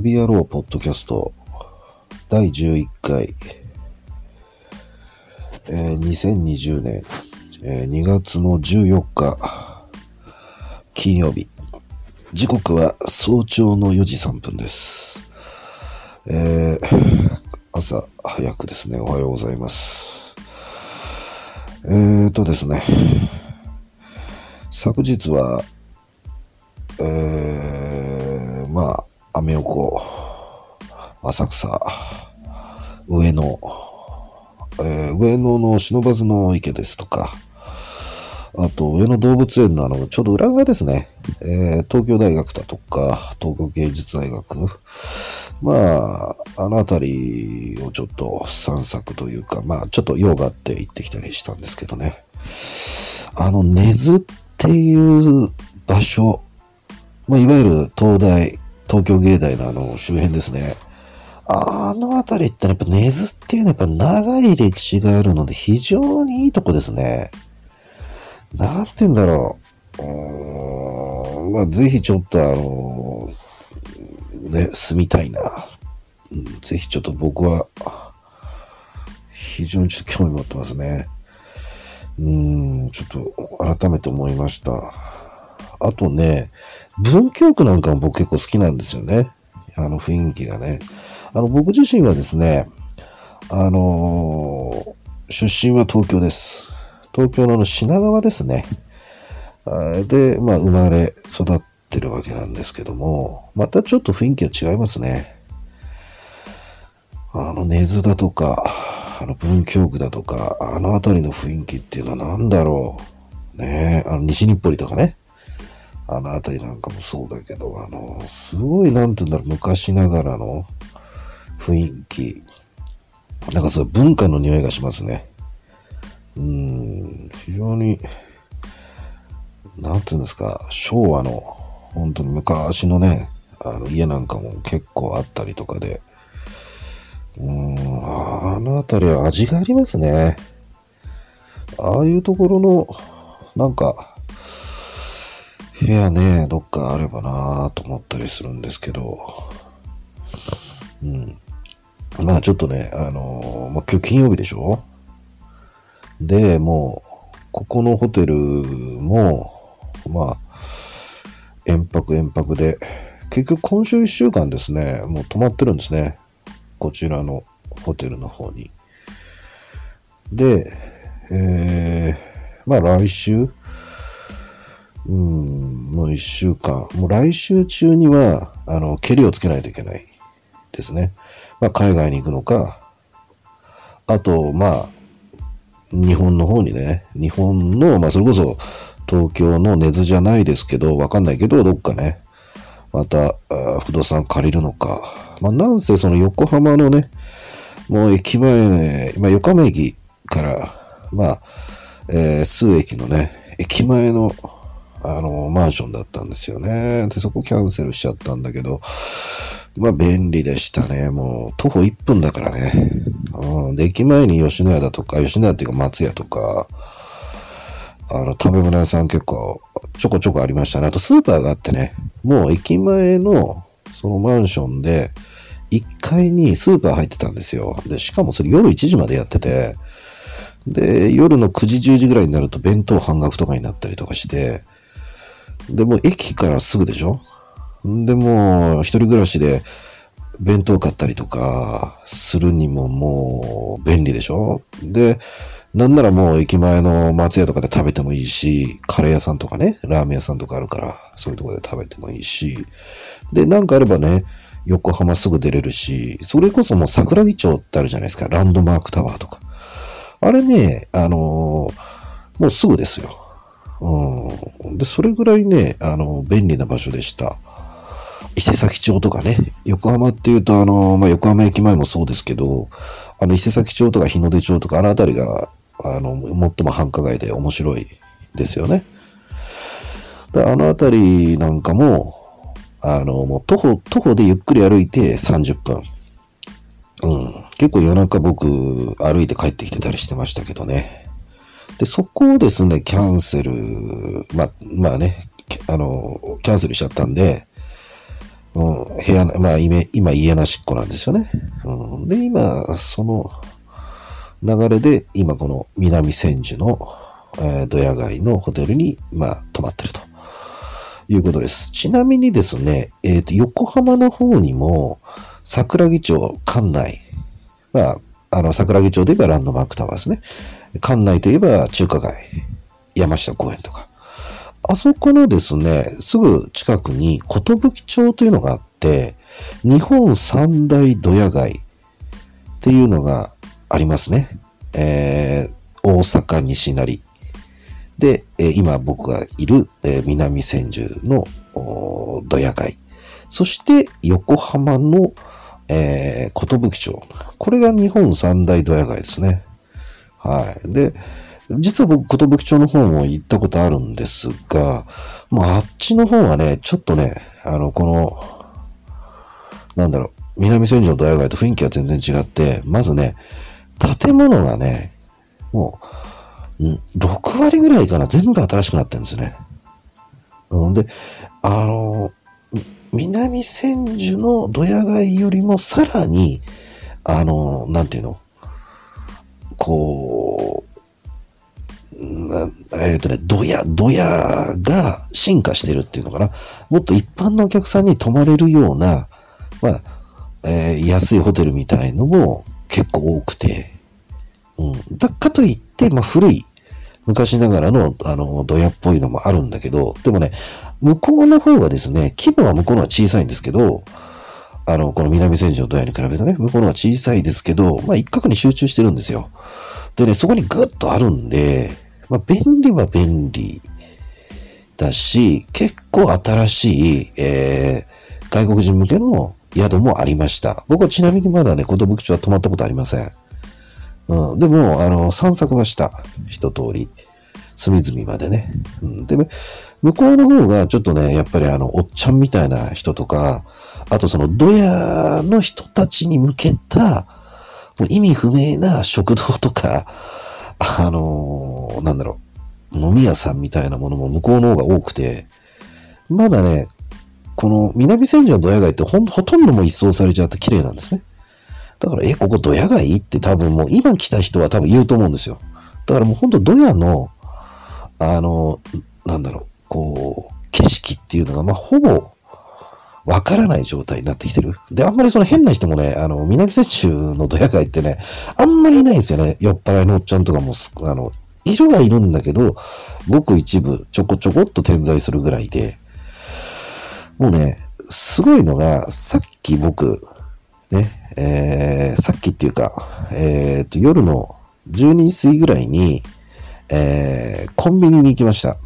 旅野郎ポッドキャスト第11回、えー2020年、えー2月の14日金曜日時刻は早朝の4時3分です。えー朝早くですね、おはようございます。えーとですね、昨日は、えー、アメ横、浅草、上野、えー上野の忍ばずの池ですとか、あと、上野動物園のあの、ちょうど裏側ですね。えー東京大学だとか、東京芸術大学。まあ、あのあたりをちょっと散策というか、まあ、ちょっと用があって行ってきたりしたんですけどね。あの、根津っていう場所、まあ、いわゆる東大、東京芸大のあの周辺ですね。あのあたりってやっぱ根津っていうのはやっぱ長い歴史があるので非常にいいとこですね。なんて言うんだろう。うんまあ、ぜひちょっとあの、ね、住みたいな。うんぜひちょっと僕は、非常にちょっと興味持ってますね。うん、ちょっと改めて思いました。あとね、文京区なんかも僕結構好きなんですよね。あの雰囲気がね。あの、僕自身はですね、あのー出身は東京です。東京のあの品川ですね。で、まあ、生まれ育ってるわけなんですけども、またちょっと雰囲気が違いますね。あの、根津だとか、あの、文京区だとか、あの辺りの雰囲気っていうのは何だろう。ね、あの、西日暮里とかね。あの辺りなんかもそうだけど、あの、すごい、なんて言うんだろう、昔ながらの雰囲気。なんかそう文化の匂いがしますね。うん、非常に、なんていうんですか、昭和の、本当に昔のね、あの家なんかも結構あったりとかで、うーん、あの辺りは味がありますね。ああいうところの、なんか、部屋ね、どっかあればなぁと思ったりするんですけど、うん。まあちょっとね、あのーまあ今日金曜日でしょ？で、もう、ここのホテルも、まあ、遠泊遠泊で、結局今週1週間ですね、もう泊まってるんですね。こちらのホテルの方に。で、えー、まあ来週、うん、もう1週間、もう来週中には、あの、蹴りをつけないといけないですね。まあ海外に行くのか、あと、まあ、日本の方にね、日本の、まあそれこそ東京の根津じゃないですけど、わかんないけど、どっかね、また、不動産借りるのか。まあなんせその横浜のね、もう駅前ね、まあ横浜駅から、まあ、えー数駅のね、駅前の、あの、マンションだったんですよね。で、そこキャンセルしちゃったんだけど、まあ便利でしたね。もう徒歩1分だからね。うん、で、駅前に吉野家だとか、吉野家っていうか松屋とか、あの、食べ物屋さん結構ちょこちょこありましたね。あとスーパーがあってね、もう駅前のそのマンションで1階にスーパー入ってたんですよ。で、しかもそれ夜1時までやってて、で、夜の9時10時ぐらいになると弁当半額とかになったりとかして、で、も駅からすぐでしょ？で、もう一人暮らしで弁当買ったりとかするにももう便利でしょ？で、なんならもう駅前の松屋とかで食べてもいいし、カレー屋さんとかね、ラーメン屋さんとかあるから、そういうところで食べてもいいし、で、なんかあればね、横浜すぐ出れるし、それこそもう桜木町ってあるじゃないですか、ランドマークタワーとか。あれね、あのーもうすぐですよ。で、それぐらいね、あの、便利な場所でした。伊勢崎町とかね、横浜っていうと、あの、まあ、横浜駅前もそうですけど、あの、伊勢崎町とか日の出町とか、あの辺りが、あの、最も繁華街で面白いですよね。で、あの辺りなんかも、あの、もう徒歩、徒歩でゆっくり歩いて30分。うん。結構夜中僕歩いて帰ってきてたりしてましたけどね。で、そこをですね、キャンセル、まあ、まあね、あの、キャンセルしちゃったんで、うん、部屋、まあ今、今家なしっこなんですよね。うん、で、今、その流れで、今この南千住の、えー、ドヤ街のホテルに、まあ、泊まってるということです。ちなみにですね、えっ、ー、と、横浜の方にも、桜木町館内、まあ、あの、桜木町で言えばランドマークタワーですね。館内といえば中華街、山下公園とか。あそこのですね、すぐ近くに、寿町というのがあって、日本三大ドヤ街っていうのがありますね。えー、大阪西成。で、え今僕がいる、え南千住のドヤ街。そして横浜の、えー、寿町。これが日本三大ドヤ街ですね。はい。で、実は僕、寿町の方も行ったことあるんですが、まあ、あっちの方はね、ちょっとね、あの、この、なんだろう、南千住のドヤ街と雰囲気が全然違って、まずね、建物がね、もう、6割ぐらいかな、全部新しくなってるんですね。うんで、あの、南千住のドヤ街よりもさらに、あの、なんていうの？こう、えっ、ー、とね、ドヤ、ドヤが進化してるっていうのかな。もっと一般のお客さんに泊まれるような、まあ、えー、安いホテルみたいのも結構多くて、うん。だかといって、まあ古い、昔ながらの、あの、ドヤっぽいのもあるんだけど、でもね、向こうの方がですね、規模は向こうのは小さいんですけど、あの、この南千住のドヤに比べるとね、向こうのは小さいですけど、まあ一角に集中してるんですよ。でね、そこにグッとあるんで、まあ、便利は便利だし、結構新しい、えー、外国人向けの宿もありました。僕はちなみにまだね、寿町は泊まったことありません。うん、でも、あの、散策はした。一通り。隅々までね。うん、で、向こうの方がちょっとね、やっぱりあの、おっちゃんみたいな人とか、あとその、ドヤの人たちに向けた、もう意味不明な食堂とか、あのー、なんだろう、飲み屋さんみたいなものも向こうの方が多くて、まだね、この南千住のドヤ街ってほんほとんども一掃されちゃって綺麗なんですね。だから、え、ここドヤ街？って多分もう今来た人は多分言うと思うんですよ。だからもうほんとドヤの、あの、なんだろう、こう、景色っていうのが、まあ、ほぼ、わからない状態になってきてる。で、あんまりその変な人もね、あの、南千住のドヤ街ってね、あんまりいないんですよね。酔っ払いのおっちゃんとかも、あの、いるはいるんだけど、ごく一部、ちょこちょこっと点在するぐらいで、もうね、すごいのが、さっき僕、ね、えー、さっきっていうか、えー、と、夜の12時過ぎぐらいに、えー、コンビニに行きました。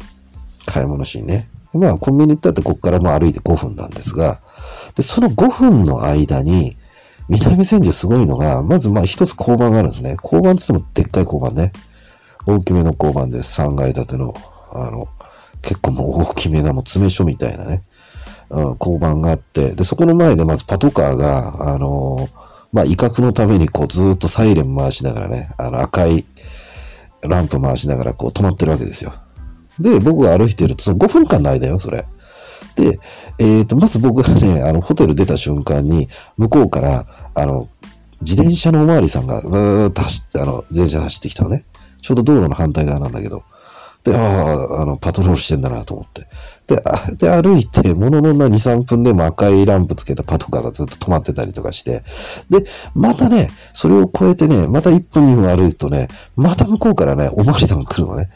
買い物しにね。まあ、コンビニ行ったってここからも歩いて5分なんですが、で、その5分の間に、南千住すごいのが、まずまあ一つ交番があるんですね。交番って言ってもでっかい交番ね。大きめの交番で3階建ての、あの、結構もう大きめなもう詰め所みたいなね、うん、交番があって、で、そこの前でまずパトカーが、あのまあ威嚇のためにこうずっとサイレン回しながらね、あの赤いランプ回しながらこう止まってるわけですよ。で、僕が歩いてると、その5分間の間よ、それ。で、えっ、ー、と、まず僕がね、あの、ホテル出た瞬間に、向こうから、あの、自転車のおまわりさんが、ブーっと走って、あの、自転車走ってきたのね。ちょうど道路の反対側なんだけど。で、ああ、あの、パトロールしてんだなと思って。で、あで、歩いて、ものの2、3分でも赤いランプつけたパトカーがずっと止まってたりとかして、で、またね、それを超えてね、また1分2分歩くとね、また向こうからね、おまわりさんが来るのね。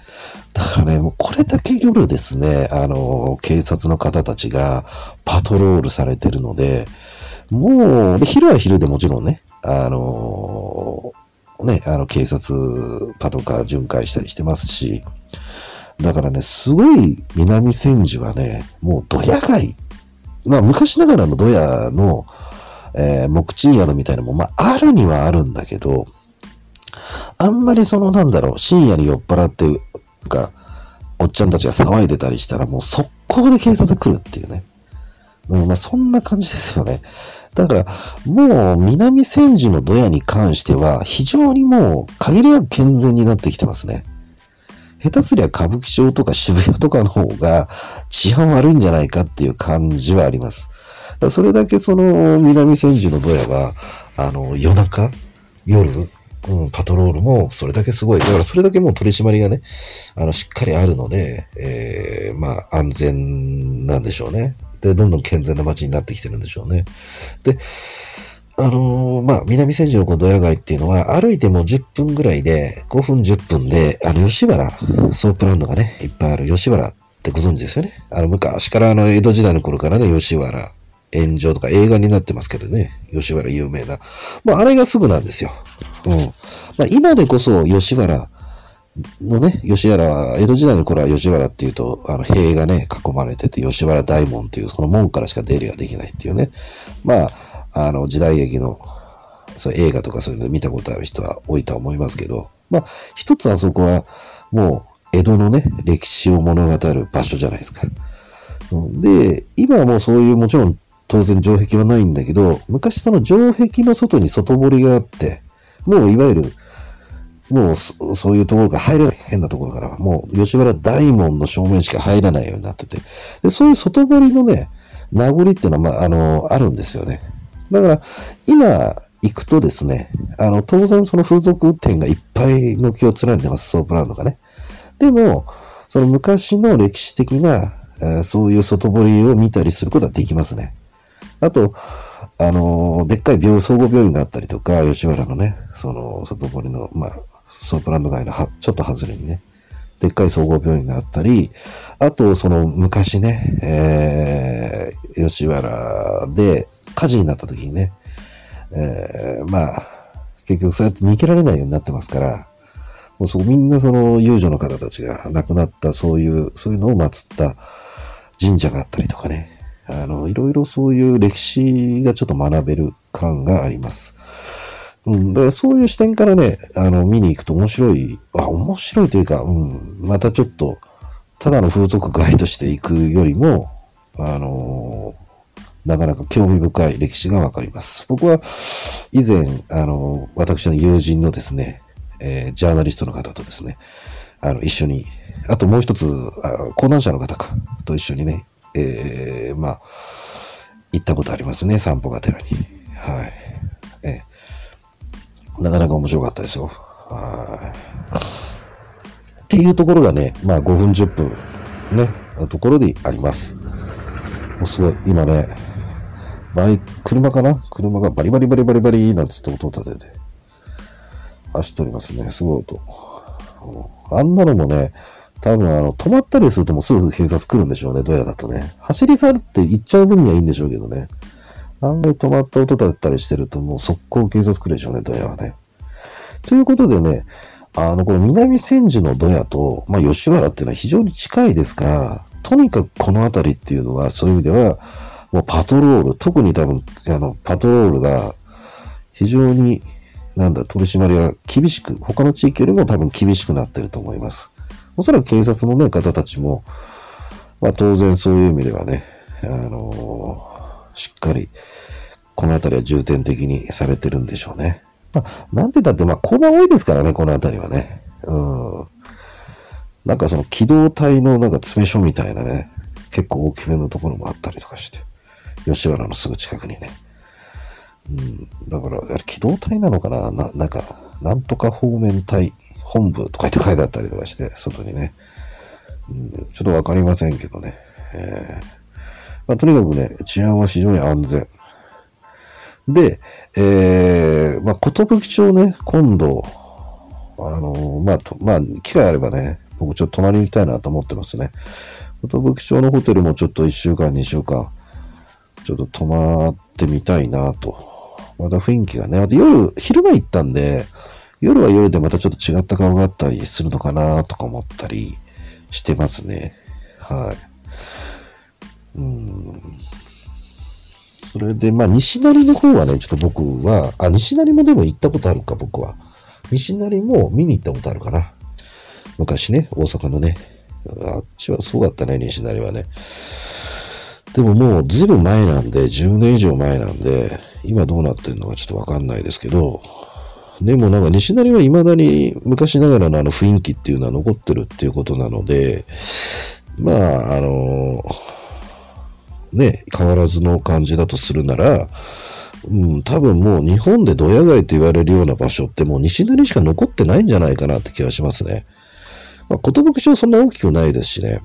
だからね、もうこれだけ夜ですね、あの、警察の方たちがパトロールされてるので、もう、で、昼は昼でもちろんね、あのね、あの、警察、パトカー巡回したりしてますし、だからね、すごい南千住はね、もうドヤ街。まあ昔ながらのドヤの、えー、木賃宿みたいなのも、まああるにはあるんだけど、あんまりそのなんだろう、深夜に酔っ払って、なんか、おっちゃんたちが騒いでたりしたらもう速攻で警察来るっていうね。うん、まあそんな感じですよね。だから、もう南千住のドヤに関しては、非常にもう限りなく健全になってきてますね。下手すりゃ歌舞伎町とか渋谷とかの方が治安悪いんじゃないかっていう感じはあります。だそれだけその南千住のドヤは、あの、夜中、夜、うん、パトロールもそれだけすごい。だからそれだけもう取り締まりがね、あの、しっかりあるので、えー、まあ、安全なんでしょうね。で、どんどん健全な街になってきてるんでしょうね。で、あのー、まあ、南千住のこのドヤ街っていうのは、歩いても10分ぐらいで、5分10分で、あの、吉原、ソープランドがね、いっぱいある吉原ってご存知ですよね。あの、昔からあの、江戸時代の頃からね、吉原、炎上とか映画になってますけどね。吉原有名な。まあ、あれがすぐなんですよ。うん。まあ、今でこそ吉原のね、吉原は、江戸時代の頃は吉原っていうと、あの、塀がね、囲まれてて、吉原大門っていう、その門からしか出入りができないっていうね。まあ、あの、時代劇の、そう映画とかそういうの見たことある人は多いとは思いますけど、まあ、一つあそこは、もう、江戸のね、歴史を物語る場所じゃないですか。で、今はもうそういう、もちろん当然城壁はないんだけど、昔その城壁の外に外堀があって、もういわゆる、もうそういうところが入れない。変なところからは。もう吉原大門の正面しか入らないようになってて。で、そういう外堀のね、名残っていうのは、まあ、あの、あるんですよね。だから、今行くとですね、あの、当然その風俗店がいっぱい軒を連ねてます、ソープランドがね。でも、その昔の歴史的な、えー、そういう外堀を見たりすることはできますね。あと、あの、でっかい病、総合病院があったりとか、吉原のね、その、外堀の、まあ、ソープランド街のは、ちょっと外れにね、でっかい総合病院があったり、あと、その、昔ね、えー、吉原で火事になった時にね、えー、まあ、結局そうやって逃げられないようになってますから、もうそこみんなその遊女の方たちが亡くなったそういう、そういうのを祀った神社があったりとかね、あの、いろいろそういう歴史がちょっと学べる感があります。うん、だからそういう視点からね、あの、見に行くと面白い、あ、面白いというか、うん、またちょっと、ただの風俗街として行くよりも、あのなかなか興味深い歴史がわかります。僕は以前、あの、私の友人のですね、えー、ジャーナリストの方とですね、あの、一緒に、あともう一つ、あの講談社の方か、と一緒にね、えー、まあ、行ったことありますね、散歩がてらに。はい。なかなか面白かったですよ。はい。っていうところがね、まあ5分10分ね、のところであります。もうすごい、今ね、バイ車かな？車がバリバリバリバリバリなんつって音を立てて走っておりますね。すごい音。あんなのもね、多分あの、止まったりするともうすぐ警察来るんでしょうね、ドヤだとね。走り去るって言っちゃう分にはいいんでしょうけどね。あんまり止まった音だったりしてるともう速攻警察来るでしょうね、ドヤはね。ということでね、あの、この南千住のドヤと、まあ、吉原っていうのは非常に近いですから、とにかくこの辺りっていうのは、そういう意味では、もうパトロール、特に多分、あの、パトロールが非常に、なんだ、取り締まりが厳しく、他の地域よりも多分厳しくなってると思います。おそらく警察のね、方たちも、まあ当然そういう意味ではね、あのー、しっかり、この辺りは重点的にされてるんでしょうね。まあ、なんて言ったって、まあ、交番多いですからね、この辺りはね。うん。なんかその機動隊のなんか詰め所みたいなね、結構大きめのところもあったりとかして、吉原のすぐ近くにね。うん、だから、機動隊なのかな？な、なんか、なんとか方面隊本部とか言って書いてあったりとかして、外にね。うん、ちょっとわかりませんけどね。えーまあ、とにかくね、治安は非常に安全。で、えー、まあ、ことぶき町ね、今度、あのー、まあ、と、まあ、機会あればね、僕ちょっと泊まりに行きたいなと思ってますね。ことぶき町のホテルもちょっと1週間、2週間、ちょっと泊まってみたいなと。また雰囲気がね、また夜、昼間行ったんで、夜は夜でまたちょっと違った顔があったりするのかなとか思ったりしてますね。はい。うん。それで、まあ、西成の方はね、ちょっと僕は、あ、西成もでも行ったことあるか、僕は。西成も見に行ったことあるかな。昔ね、大阪のね。あっちはそうだったね、西成はね。でももうずいぶん前なんで、10年以上前なんで、今どうなってるのかちょっとわかんないですけど、でもなんか西成は未だに昔ながらのあの雰囲気っていうのは残ってるっていうことなので、まあ、あの、ね、変わらずの感じだとするなら、うん、多分もう日本でドヤ街と言われるような場所ってもう西成しか残ってないんじゃないかなって気がしますね。まあ、寿町そんな大きくないですしね。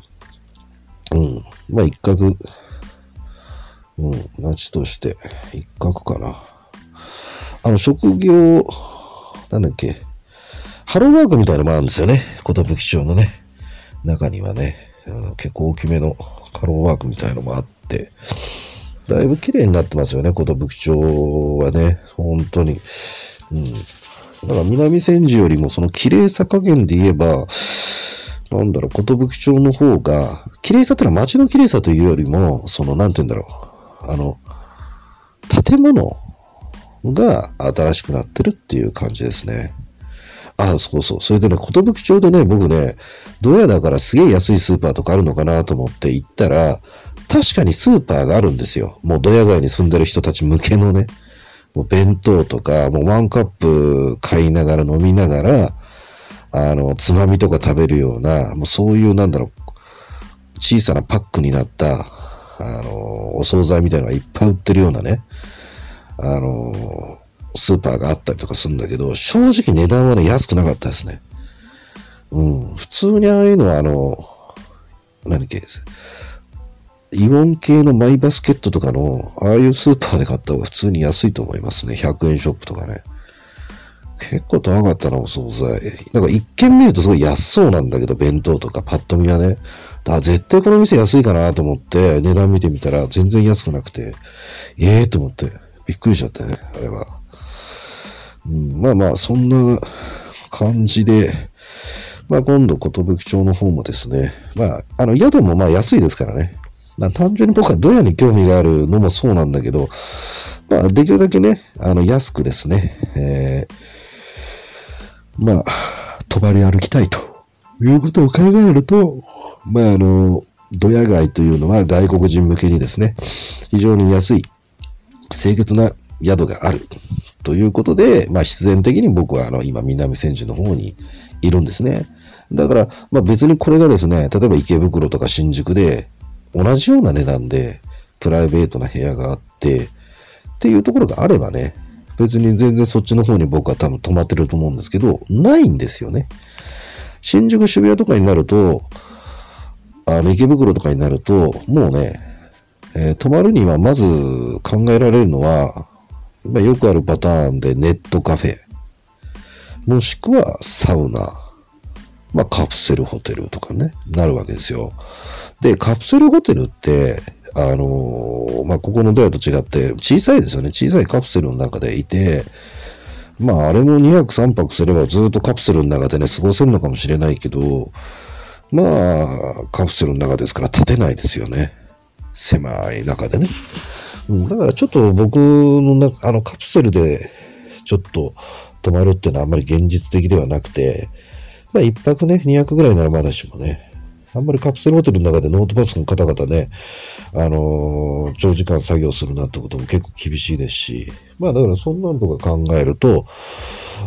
うん。まあ一角、うん、町として一角かな。あの、職業、なんだっけ、ハローワークみたいなのもあるんですよね。寿町のね、中にはね、うん、結構大きめのハローワークみたいなのもあって、ってだいぶ綺麗になってますよね、寿町はね。本当に。うん。だから南千住よりもその綺麗さ加減で言えば、なんだろう、寿町の方が、綺麗さってのは街の綺麗さというよりも、その、なんて言うんだろう。あの、建物が新しくなってるっていう感じですね。ああ、そうそう。それでね、寿町でね、僕ね、どうやだからすげえ安いスーパーとかあるのかなと思って行ったら、確かにスーパーがあるんですよ。もうドヤ街に住んでる人たち向けのね。もう弁当とか、もうワンカップ買いながら飲みながら、あの、つまみとか食べるような、もうそういうなんだろう、小さなパックになった、あの、お惣菜みたいなのがいっぱい売ってるようなね、あの、スーパーがあったりとかするんだけど、正直値段はね、安くなかったですね。うん。普通にああいうのは、あの、何系です？イオン系のマイバスケットとかの、ああいうスーパーで買った方が普通に安いと思いますね。100円ショップとかね。結構高かったな、お惣菜。なんか一見見るとすごい安そうなんだけど、弁当とかパッと見はね。だ絶対この店安いかなと思って値段見てみたら全然安くなくて、ええー、と思ってびっくりしちゃったね、あれは。うん、まあまあ、そんな感じで、まあ今度、寿町の方もですね、まあ、あの、宿もまあ安いですからね。まあ単純に僕はドヤに興味があるのもそうなんだけど、まあできるだけね、あの安くですね、えー、まあ、泊まり歩きたいということを考えると、まああの、ドヤ街というのは外国人向けにですね、非常に安い、清潔な宿があるということで、まあ必然的に僕はあの今南千住の方にいるんですね。だから、まあ別にこれがですね、例えば池袋とか新宿で同じような値段でプライベートな部屋があって、っていうところがあればね、別に全然そっちの方に僕は多分泊まってると思うんですけど、ないんですよね。新宿渋谷とかになると、あの池袋とかになると、もうね、えー、泊まるにはまず考えられるのは、まあ、よくあるパターンでネットカフェ、もしくはサウナ、まあ、カセルホテルとかね、なるわけですよ。で、カプセルホテルって、あのー、まあ、ここのドアと違って小さいですよね。小さいカプセルの中でいて、まあ、あれも2泊3泊すればずっとカプセルの中でね、過ごせるのかもしれないけど、まあ、カプセルの中ですから立てないですよね。狭い中でね。うん、だからちょっと僕の中、あのカプセルでちょっと泊まるっていうのはあんまり現実的ではなくて、まあ一泊ね、200ぐらいならまだしもね、あんまりカプセルホテルの中でノートパソコン方々ね、あのー、長時間作業するなんてことも結構厳しいですし、まあだからそんなんとか考えると、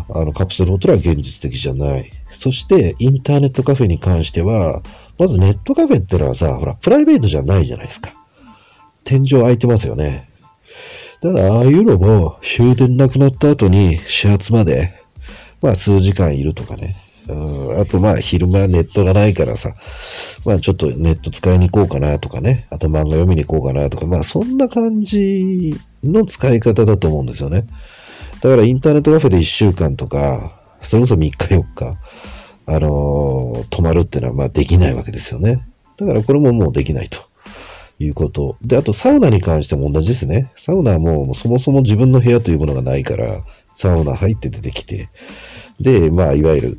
あの、カプセルホテルは現実的じゃない。そして、インターネットカフェに関しては、まずネットカフェってのはさ、ほら、プライベートじゃないじゃないですか。天井開いてますよね。だから、ああいうのも終電なくなった後に始発まで、まあ数時間いるとかね。あとまあ昼間ネットがないからさ、まあちょっとネット使いに行こうかなとかね、あと漫画読みに行こうかなとか、まあそんな感じの使い方だと思うんですよね。だからインターネットカフェで1週間とか、それこそ3日4日、あのー、泊まるっていうのはまあできないわけですよね。だからこれももうできないと。いうこと。で、あとサウナに関しても同じですね。サウナはもうそもそも自分の部屋というものがないから、サウナ入って出てきて、で、まあ、いわゆる、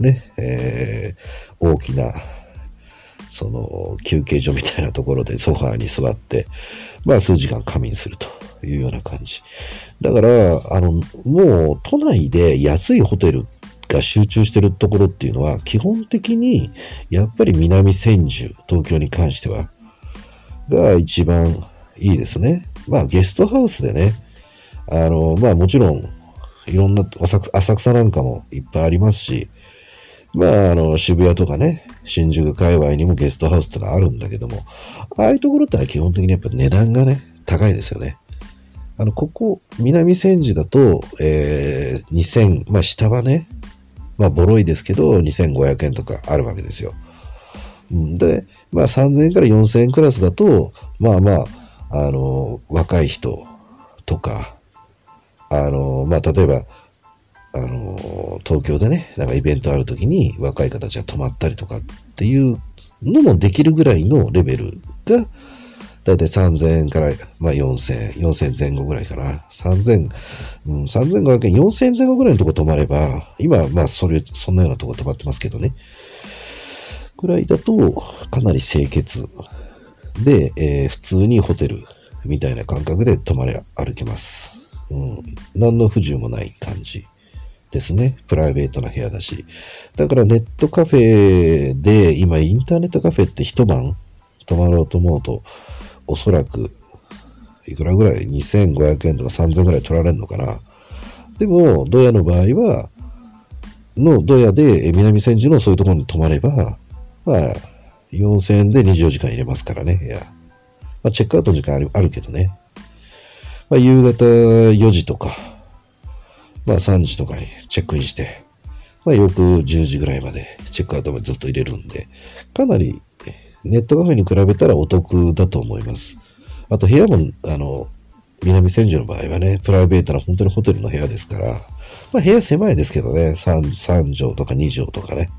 ね、えー、大きな、その、休憩所みたいなところでソファーに座って、まあ、数時間仮眠するというような感じ。だから、あの、もう、都内で安いホテルが集中してるところっていうのは、基本的に、やっぱり南千住、東京に関しては、が一番いいですね。まあ、ゲストハウスでね、あの、まあもちろん、いろんな浅草なんかもいっぱいありますし、まあ、あの、渋谷とかね、新宿界隈にもゲストハウスってのはあるんだけども、ああいうところってのは基本的にやっぱ値段がね、高いですよね。あの、ここ、南千住だと、えー、2000、まあ下はね、まあボロいですけど、2500円とかあるわけですよ。で、まあ3000円から4000円クラスだと、まあまあ、あの、若い人とか、あの、まあ例えば、あの、東京でね、なんかイベントある時に若い方たちが泊まったりとかっていうのもできるぐらいのレベルが、だいたい3000円から、まあ4000、4000前後ぐらいかな。3000、うん、3500円、4000前後ぐらいのとこ泊まれば、今、まあそれ、そんなようなとこ泊まってますけどね。ぐらいだと、かなり清潔で、えー、普通にホテルみたいな感覚で泊まれ歩けます。うん。何の不自由もない感じですね。プライベートな部屋だし。だからネットカフェで、今インターネットカフェって一晩泊まろうと思うと、おそらく、いくらぐらい ?2500 円とか3000円ぐらい取られるのかな。でも、ドヤの場合は、のドヤで南千住のそういうところに泊まれば、まあ、4000円で24時間入れますからね、部屋。まあ、チェックアウトの時間あるけどね。まあ、夕方4時とか、まあ3時とかにチェックインして、まあ翌10時ぐらいまでチェックアウトまでずっと入れるんで、かなりネットカフェに比べたらお得だと思います。あと部屋も、あの、南千住の場合はね、プライベートな本当にホテルの部屋ですから、まあ部屋狭いですけどね、3, 3畳とか2畳とかね。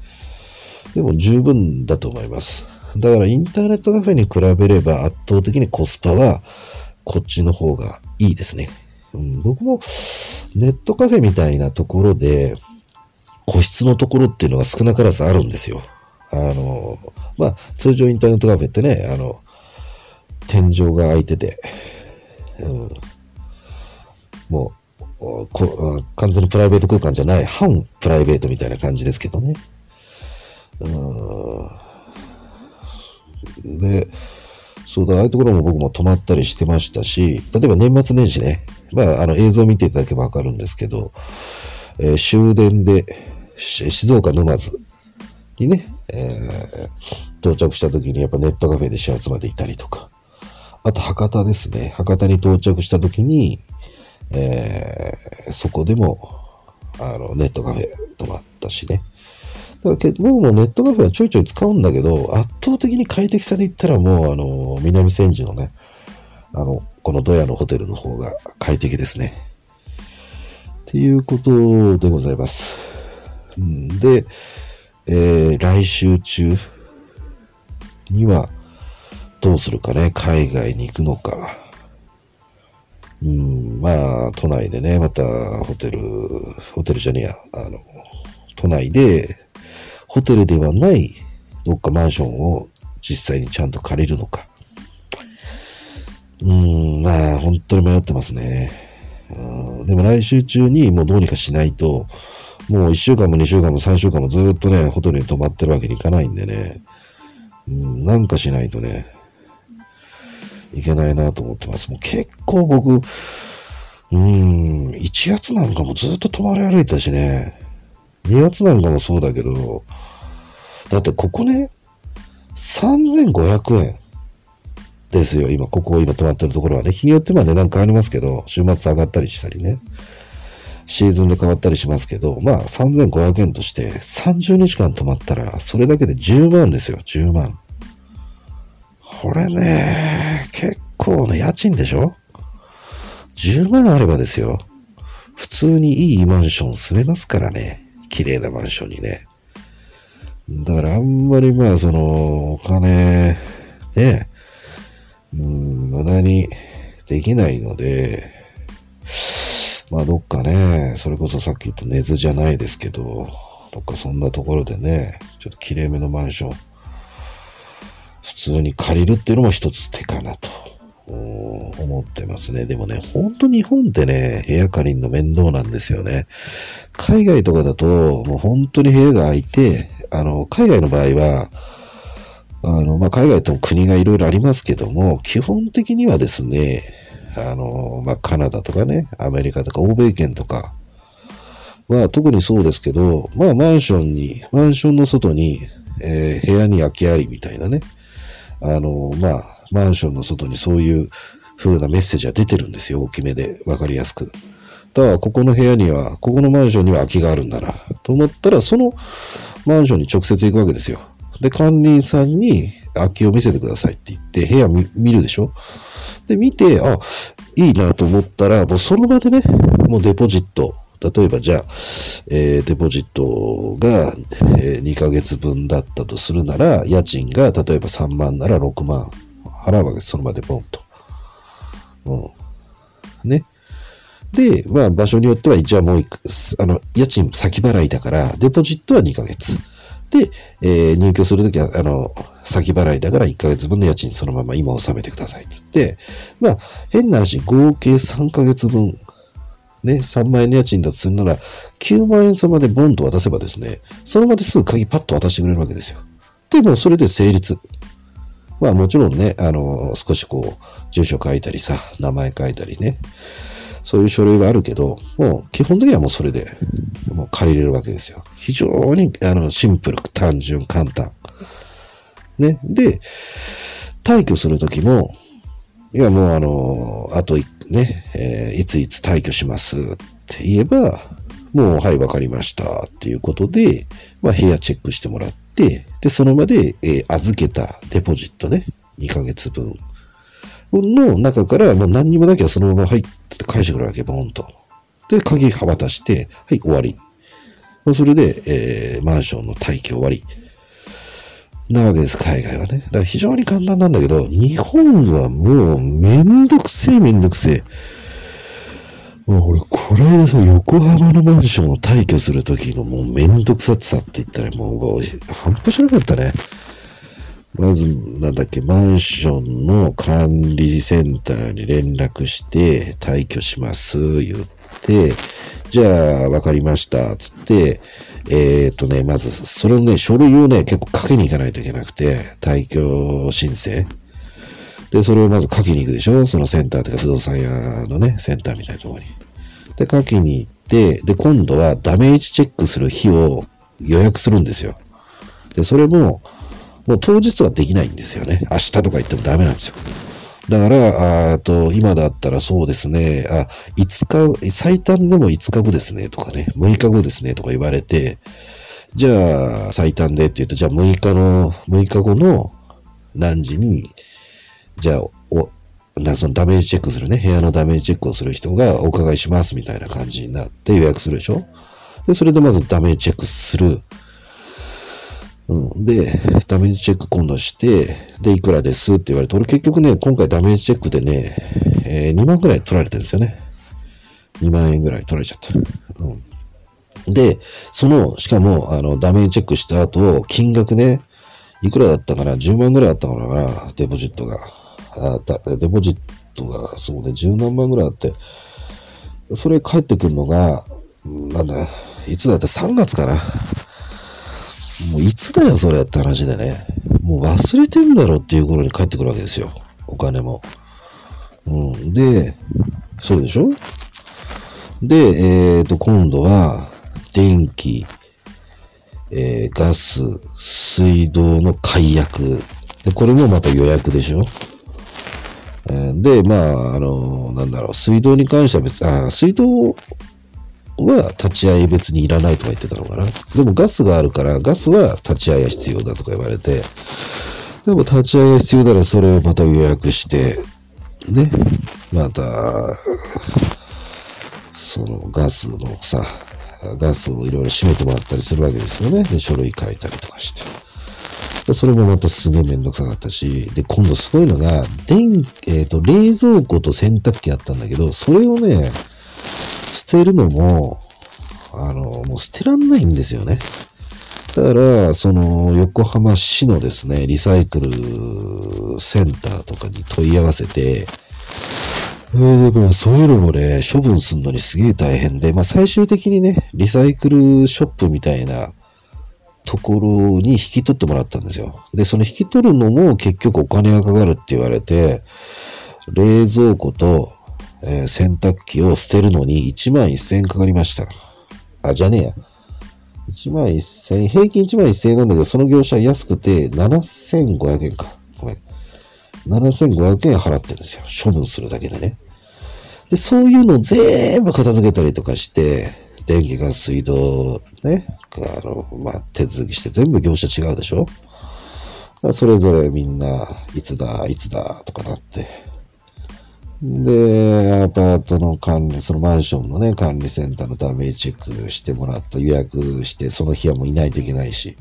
でも十分だと思います。だからインターネットカフェに比べれば圧倒的にコスパはこっちの方がいいですね。うん、僕もネットカフェみたいなところで個室のところっていうのが少なからずあるんですよ。あの、まあ、通常インターネットカフェってね、あの、天井が開いてて、うん、もうこ、完全にプライベート空間じゃない、半プライベートみたいな感じですけどね。うん、で、そうだ、ああいうところも僕も泊まったりしてましたし、例えば年末年始ね、まあ、あの映像を見ていただけばわかるんですけど、えー、終電で、静岡沼津にね、えー、到着した時にやっぱネットカフェで始発までいたりとか、あと博多ですね。博多に到着した時に、えー、そこでも、あの、ネットカフェ泊まったしね。だから僕もネットカフェはちょいちょい使うんだけど、圧倒的に快適さで言ったらもう、あの、南千住のね、あの、このドヤのホテルの方が快適ですね。っていうことでございます。で、えー、来週中にはどうするかね、海外に行くのか。うん、まあ、都内でね、またホテル、ホテルじゃねえや、あの、都内で、ホテルではないどっかマンションを実際にちゃんと借りるのか。うーん、まあ、本当に迷ってますね。うん、でも来週中にもうどうにかしないと、もう1週間も2週間も3週間もずっとね、ホテルに泊まってるわけにいかないんでね、うん、なんかしないとね、いけないなと思ってます。もう結構僕、うん、1月なんかもずっと泊まり歩いたしね、2月なんかもそうだけど、だってここね、3500円ですよ。今、ここ今泊まってるところはね。日によっては値段変わりますけど、週末上がったりしたりね。シーズンで変わったりしますけど、まあ3500円として30日間泊まったら、それだけで10万ですよ、10万。これね、結構ね、家賃でしょ ?10 万あればですよ。普通にいいマンション住めますからね。綺麗なマンションにね。だからあんまりまあその、お金、ね、うん、無駄にできないので、まあどっかね、それこそさっき言った根津じゃないですけど、どっかそんなところでね、ちょっと綺麗めのマンション、普通に借りるっていうのも一つ手かなと思ってますね。でもね、ほんと日本ってね、部屋借りるの面倒なんですよね。海外とかだと、もう本当に部屋が空いて、あの、海外の場合は、あの、まあ、海外とも国がいろいろありますけども、基本的にはですね、あの、まあ、カナダとかね、アメリカとか欧米圏とか、は特にそうですけど、まあマンションに、マンションの外に、えー、部屋に空きありみたいなね。あの、まあ、マンションの外にそういう風なメッセージが出てるんですよ。大きめで。わかりやすく。だから、ここの部屋には、ここのマンションには空きがあるんだな。と思ったら、そのマンションに直接行くわけですよ。で、管理員さんに空きを見せてくださいって言って、部屋見るでしょで、見て、あ、いいなと思ったら、もうその場でね、もうデポジット。例えばじゃあ、えー、デポジットが、えー、2ヶ月分だったとするなら、家賃が例えば3万なら6万払うわけです。その場でポンと。うん。ね。で、まあ場所によっては一応もう、あの、家賃先払いだから、デポジットは2ヶ月。で、えー、入居するときは、あの、先払いだから1ヶ月分の家賃そのまま今納めてください。つって、まあ、変な話、合計3ヶ月分、ね、3万円の家賃だとするなら、9万円様でボンと渡せばですね、その場ですぐ鍵パッと渡してくれるわけですよ。で、もそれで成立。まあもちろんね、あの、少しこう、住所書いたりさ、名前書いたりね、そういう書類はあるけど、もう基本的にはもうそれで、もう借りれるわけですよ。非常に、あの、シンプル、単純、簡単。ね。で、退去するときも、いや、もうあの、あとね、えー、いついつ退去しますって言えば、もう、はい、わかりましたっていうことで、まあ、部屋チェックしてもらって、で、その場で、えー、預けたデポジットね、2ヶ月分の中からもう何にもなきゃそのまま、はい、って返してくるわけ、ボンと。で、鍵は渡して、はい、終わり。それで、えー、マンションの退去終わり。なわけです、海外はね。だから非常に簡単なんだけど、日本はもうめんどくせえめんどくせえ。もう俺、これ間さ、横浜のマンションを退去するときのもうめんどくささって言ったらもう、半端じゃなかったね。まず、なんだっけ、マンションの管理センターに連絡して、退去します、言って、じゃあ、わかりました、つって、えっ、とね、まず、それをね、書類をね、結構書きに行かないといけなくて、退去申請。で、それをまず書きに行くでしょ？そのセンターとか不動産屋のね、センターみたいなところに。で、書きに行って、で、今度はダメージチェックする日を予約するんですよ。で、それも、もう当日はできないんですよね。明日とか言ってもダメなんですよ。だから、あと、今だったらそうですね、あ、5日、最短でも5日後ですね、とかね、6日後ですね、とか言われて、じゃあ、最短でって言うと、じゃあ6日の、6日後の何時に、じゃあ、お、な、そのダメージチェックするね、部屋のダメージチェックをする人がお伺いしますみたいな感じになって予約するでしょで、それでまずダメージチェックする。うん。で、ダメージチェック今度して、で、いくらですって言われて、俺結局ね、今回ダメージチェックでね、えー、2万くらい取られてるんですよね。2万円ぐらい取られちゃった。うん。で、その、しかも、あの、ダメージチェックした後、金額ね、いくらだったかな ?10 万ぐらいあったかな？デポジットが。あデポジットが、そうね、10何万ぐらいあって、それ帰ってくるのが、なんだ、いつだって3月かなもういつだよ、それって話でね。もう忘れてんだろっていう頃に帰ってくるわけですよ。お金も。うん。で、そうでしょ？で、えっ、ー、と、今度は、電気、えー、ガス、水道の解約。で、これもまた予約でしょ、で、まあ、あの、なんだろう、水道に関しては別、あ、水道は立ち会い別にいらないとか言ってたのかな。でもガスがあるから、ガスは立ち会いが必要だとか言われて、でも立ち会いが必要ならそれをまた予約して、ね、また、そのガスのさ、ガスをいろいろ閉めてもらったりするわけですよね。で、書類書いたりとかして。それもまたすげえめんどくさかったし、で、今度すごいのが、電、えっ、ー、と、冷蔵庫と洗濯機あったんだけど、それをね、捨てるのも、あの、もう捨てらんないんですよね。だから、その、横浜市のですね、リサイクルセンターとかに問い合わせて、えー、だからそういうのもね、処分するのにすげえ大変で、まあ最終的にね、リサイクルショップみたいなところに引き取ってもらったんですよ。で、その引き取るのも結局お金がかかるって言われて、冷蔵庫とえー、洗濯機を捨てるのに1万1000円かかりました。あ、じゃねえや。1万1000円、平均1万1000円なんだけど、その業者は安くて7500円か。ごめん。7500円払ってるんですよ。処分するだけでね。で、そういうの全部片付けたりとかして、電気、ガス、水道、ね、あの、まあ、手続きして全部業者違うでしょ？それぞれみんな、いつだ、いつだ、とかなって。で、アパートの管理、そのマンションのね、管理センターのダメージチェックしてもらった、予約して、その日はもういないといけないし、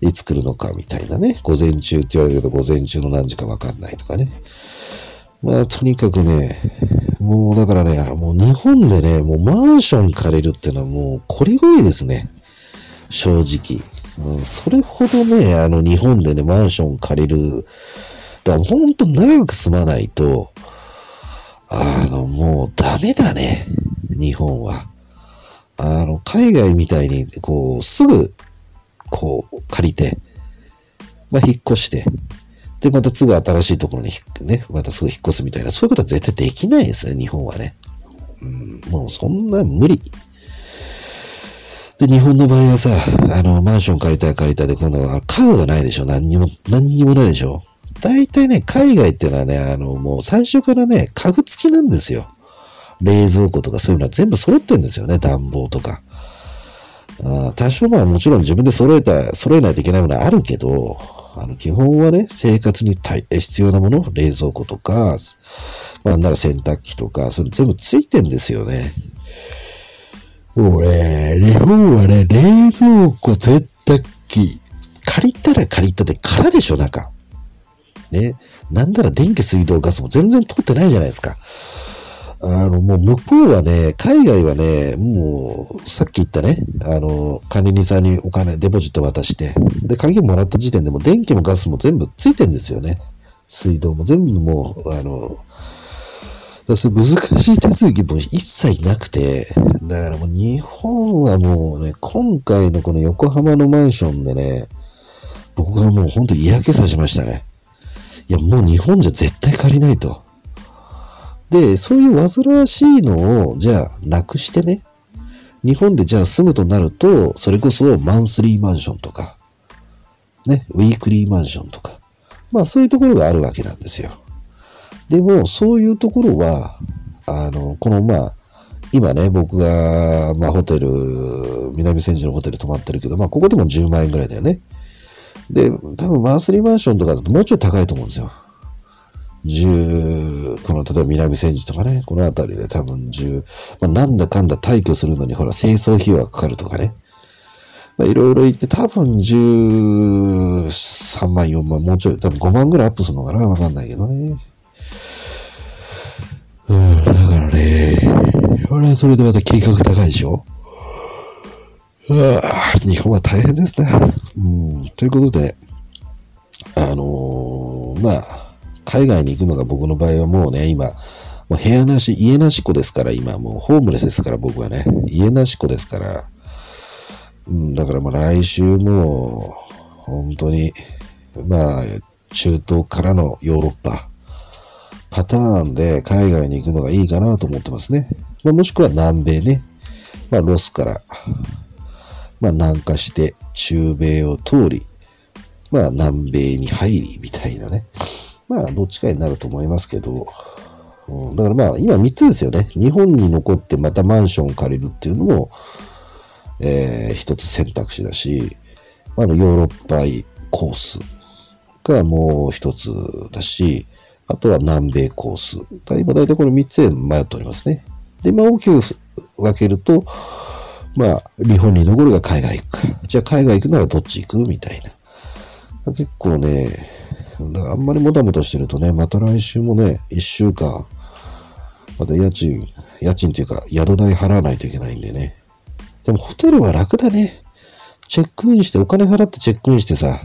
いつ来るのかみたいなね、午前中って言われるけど、午前中の何時かわかんないとかね。まあ、とにかくね、もうだからね、もう日本でね、もうマンション借りるってのはもうこりごりですね。正直。うん、それほどね、あの日本でね、マンション借りる、だからほんと長く住まないと、あの、もうダメだね。日本は。あの、海外みたいに、こう、すぐ、こう、借りて、まあ、引っ越して、で、またすぐ新しいところに引っね、またすぐ引っ越すみたいな、そういうことは絶対できないですね、日本はね。うん、もうそんな無理。で、日本の場合はさ、あの、マンション借りたい借りたいで、今度は家具がないでしょ何にも、何にもないでしょ大体ね、海外ってのはね、あの、もう最初からね、家具付きなんですよ。冷蔵庫とかそういうのは全部揃ってんですよね、暖房とか。あ多少まあもちろん自分で揃えた、揃えないといけないものはあるけど、あの、基本はね、生活に必要なもの、冷蔵庫とか、まあ、なら洗濯機とか、それ全部ついてんですよね。もうね、日本はね、冷蔵庫、洗濯機、借りたら借りたで空でしょ、中。ね。なんなら電気、水道、ガスも全然通ってないじゃないですか。あの、もう向こうはね、海外はね、もう、さっき言ったね、あの、管理人さんにお金、デポジット渡して、で、鍵もらった時点でも電気もガスも全部ついてんですよね。水道も全部もう、あの、だそ難しい手続きも一切なくて、だからもう日本はもうね、今回のこの横浜のマンションでね、僕はもうほんと嫌気さしましたね。いや、もう日本じゃ絶対借りないと。で、そういう煩わしいのを、じゃあ、なくしてね。日本でじゃあ住むとなると、それこそマンスリーマンションとか、ね、ウィークリーマンションとか。まあそういうところがあるわけなんですよ。でも、そういうところは、あの、このまあ、今ね、僕が、まあホテル、南千住のホテル泊まってるけど、まあここでも10万円ぐらいだよね。で、多分マンスリーマンションとかだともうちょい高いと思うんですよ。10、この、例えば南千住とかね、この辺りで多分10、まあ、なんだかんだ退去するのにほら、清掃費用がかかるとかね。まあ、いろいろ言って多分13万、4万、もうちょい、多分5万ぐらいアップするのかなわかんないけどね。うん、だからね、これはそれでまた計画高いでしょうわ日本は大変ですね。うん、ということで、あのー、まあ、海外に行くのが僕の場合はもうね、今、もう部屋なし、家なし子ですから、今もうホームレスですから僕はね、家なし子ですから、うん、だからもう来週も、本当に、まあ、中東からのヨーロッパ、パターンで海外に行くのがいいかなと思ってますね。まあ、もしくは南米ね。まあ、ロスから、まあ、南下して中米を通り、まあ、南米に入り、みたいなね。まあ、どっちかになると思いますけど、うん、だからまあ、今3つですよね。日本に残ってまたマンションを借りるっていうのも、えー、一つ選択肢だし、あの、ヨーロッパコースがもう一つだし、あとは南米コース。今大体この3つで迷っておりますね。で、まあ大きく分けると、まあ、日本に残るが海外行くか。じゃあ海外行くならどっち行く？みたいな。結構ね、だからあんまりもたもたしてるとね、また来週もね、一週間、また家賃、家賃っていうか、宿代払わないといけないんでね。でもホテルは楽だね。チェックインして、お金払ってチェックインしてさ、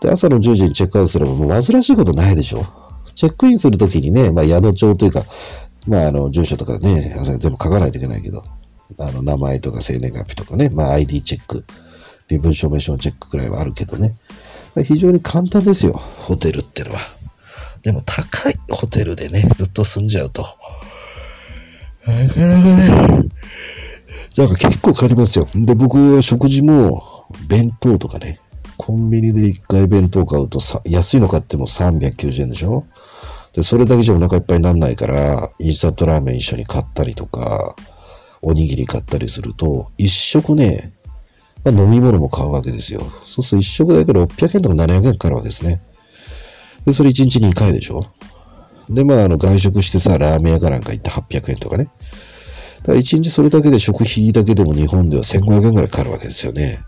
で、朝の10時にチェックアウトすればもう煩わしいことないでしょ。チェックインするときにね、まあ宿帳というか、まああの、住所とかね、全部書かないといけないけど、あの、名前とか生年月日とかね、まあ ID チェック、身分証明書のチェックくらいはあるけどね。非常に簡単ですよ、ホテルってのは。でも高いホテルでね、ずっと住んじゃうと。なかなかね、だから結構かかりますよ。で、僕、食事も、弁当とかね、コンビニで1回弁当買うとさ、安いの買っても390円でしょ？で、それだけじゃお腹いっぱいにならないから、インスタントラーメン一緒に買ったりとか、おにぎり買ったりすると、一食ね、まあ、飲み物も買うわけですよ。そうすると一食だけで600円とか700円かかるわけですね。で、それ1日2回でしょ？で、まあ、あの、外食してさ、ラーメン屋かなんか行って800円とかね。だから1日それだけで食費だけでも日本では1500円ぐらいかかるわけですよね。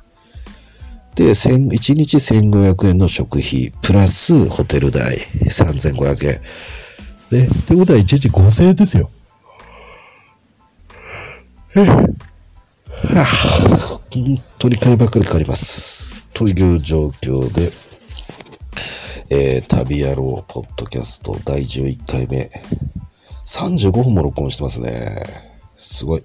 で、1日1500円の食費、プラスホテル代3500円。ね。ってことは1日5000円ですよ。えはあ、本当に金ばっかりかかります。という状況で、えー、旅野郎ポッドキャスト第11回目、35本も録音してますね。すごい。